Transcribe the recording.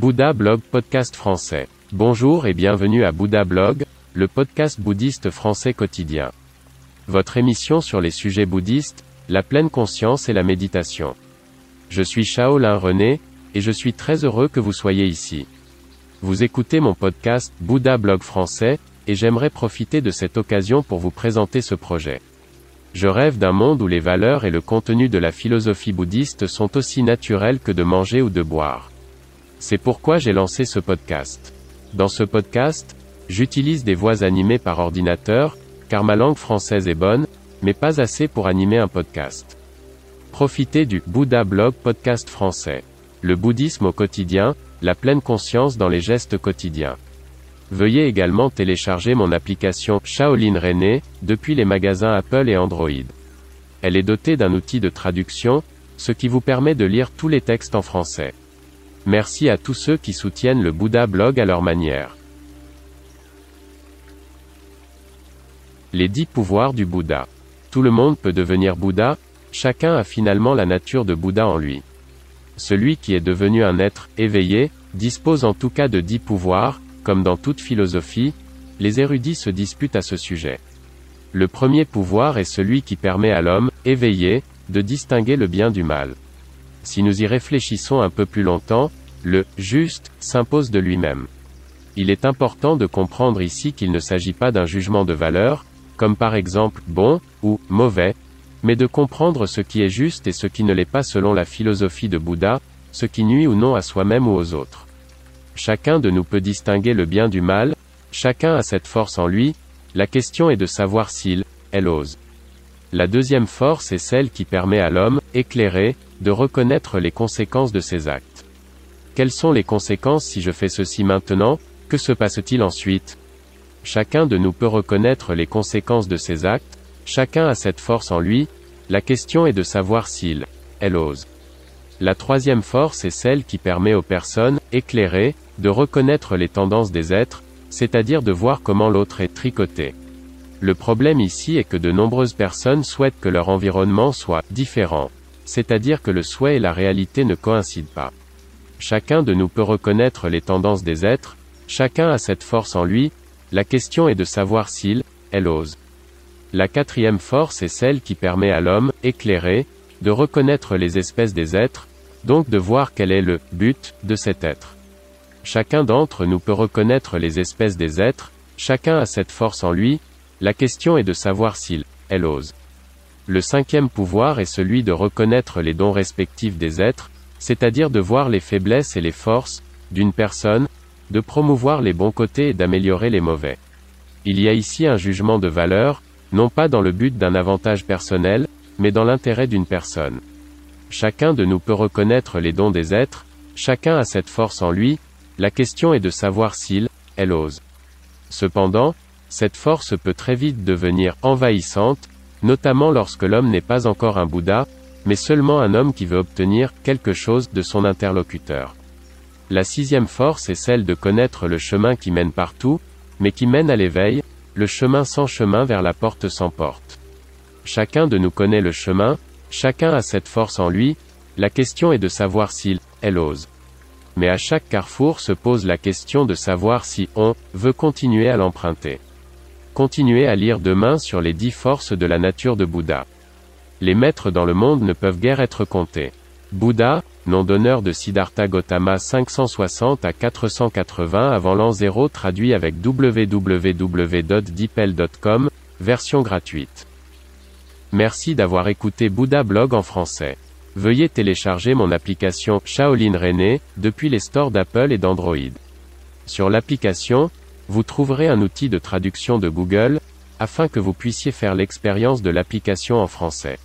Bouddha Blog Podcast Français. Bonjour et bienvenue à Bouddha Blog, le podcast bouddhiste français quotidien. Votre émission sur les sujets bouddhistes, la pleine conscience et la méditation. Je suis Shaolin René, et je suis très heureux que vous soyez ici. Vous écoutez mon podcast Bouddha Blog Français, et j'aimerais profiter de cette occasion pour vous présenter ce projet. Je rêve d'un monde où les valeurs et le contenu de la philosophie bouddhiste sont aussi naturels que de manger ou de boire. C'est pourquoi j'ai lancé ce podcast. Dans ce podcast, j'utilise des voix animées par ordinateur, car ma langue française est bonne, mais pas assez pour animer un podcast. Profitez du Bouddha Blog Podcast français. Le bouddhisme au quotidien, la pleine conscience dans les gestes quotidiens. Veuillez également télécharger mon application Shaolin René, depuis les magasins Apple et Android. Elle est dotée d'un outil de traduction, ce qui vous permet de lire tous les textes en français. Merci à tous ceux qui soutiennent le Bouddha blog à leur manière. Les dix pouvoirs du Bouddha. Tout le monde peut devenir Bouddha, chacun a finalement la nature de Bouddha en lui. Celui qui est devenu un être éveillé, dispose en tout cas de dix pouvoirs, comme dans toute philosophie, les érudits se disputent à ce sujet. Le premier pouvoir est celui qui permet à l'homme, éveillé, de distinguer le bien du mal. Si nous y réfléchissons un peu plus longtemps, le juste s'impose de lui-même. Il est important de comprendre ici qu'il ne s'agit pas d'un jugement de valeur, comme par exemple bon ou mauvais, mais de comprendre ce qui est juste et ce qui ne l'est pas selon la philosophie de Bouddha, ce qui nuit ou non à soi-même ou aux autres. Chacun de nous peut distinguer le bien du mal, chacun a cette force en lui, la question est de savoir s'il, elle ose. La deuxième force est celle qui permet à l'homme, éclairé, de reconnaître les conséquences de ses actes. Quelles sont les conséquences si je fais ceci maintenant, que se passe-t-il ensuite? Chacun de nous peut reconnaître les conséquences de ses actes, chacun a cette force en lui, la question est de savoir s'il, elle ose. La troisième force est celle qui permet aux personnes, éclairées, de reconnaître les tendances des êtres, c'est-à-dire de voir comment l'autre est tricoté. Le problème ici est que de nombreuses personnes souhaitent que leur environnement soit différent, c'est-à-dire que le souhait et la réalité ne coïncident pas. Chacun de nous peut reconnaître les tendances des êtres, chacun a cette force en lui, la question est de savoir s'il, elle ose. La quatrième force est celle qui permet à l'homme, éclairé, de reconnaître les espèces des êtres, donc de voir quel est le but de cet être. Chacun d'entre nous peut reconnaître les espèces des êtres, chacun a cette force en lui, la question est de savoir s'il, elle ose. Le cinquième pouvoir est celui de reconnaître les dons respectifs des êtres, c'est-à-dire de voir les faiblesses et les forces, d'une personne, de promouvoir les bons côtés et d'améliorer les mauvais. Il y a ici un jugement de valeur, non pas dans le but d'un avantage personnel, mais dans l'intérêt d'une personne. Chacun de nous peut reconnaître les dons des êtres, chacun a cette force en lui, la question est de savoir s'il, elle ose. Cependant, cette force peut très vite devenir envahissante, notamment lorsque l'homme n'est pas encore un Bouddha, mais seulement un homme qui veut obtenir quelque chose de son interlocuteur. La sixième force est celle de connaître le chemin qui mène partout, mais qui mène à l'éveil, le chemin sans chemin vers la porte sans porte. Chacun de nous connaît le chemin, chacun a cette force en lui, la question est de savoir s'il, elle ose mais à chaque carrefour se pose la question de savoir si on veut continuer à l'emprunter. Continuez à lire demain sur les dix forces de la nature de Bouddha. Les maîtres dans le monde ne peuvent guère être comptés. Bouddha, nom d'honneur de Siddhartha Gautama 560 à 480 avant l'an 0 traduit avec www.dipel.com, version gratuite. Merci d'avoir écouté Bouddha Blog en français. Veuillez télécharger mon application Shaolin René depuis les stores d'Apple et d'Android. Sur l'application, vous trouverez un outil de traduction de Google, afin que vous puissiez faire l'expérience de l'application en français.